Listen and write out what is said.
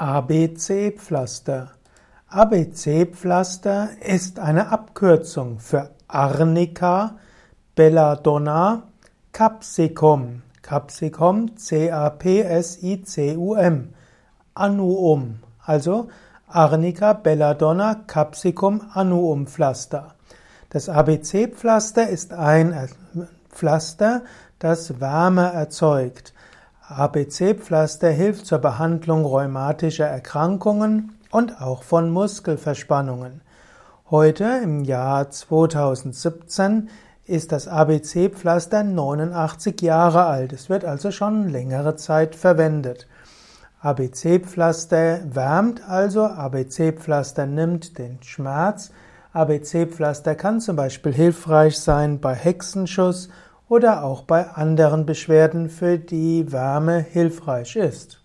ABC-Pflaster. ABC-Pflaster ist eine Abkürzung für Arnika, Belladonna, Capsicum. Capsicum, C-A-P-S-I-C-U-M. Annuum, also Arnika, Belladonna, Capsicum, Annuum Pflaster. Das ABC-Pflaster ist ein Pflaster, das Wärme erzeugt. ABC-Pflaster hilft zur Behandlung rheumatischer Erkrankungen und auch von Muskelverspannungen. Heute im Jahr 2017 ist das ABC-Pflaster 89 Jahre alt. Es wird also schon längere Zeit verwendet. ABC-Pflaster wärmt also, ABC-Pflaster nimmt den Schmerz. ABC-Pflaster kann zum Beispiel hilfreich sein bei Hexenschuss oder auch bei anderen Beschwerden, für die Wärme hilfreich ist.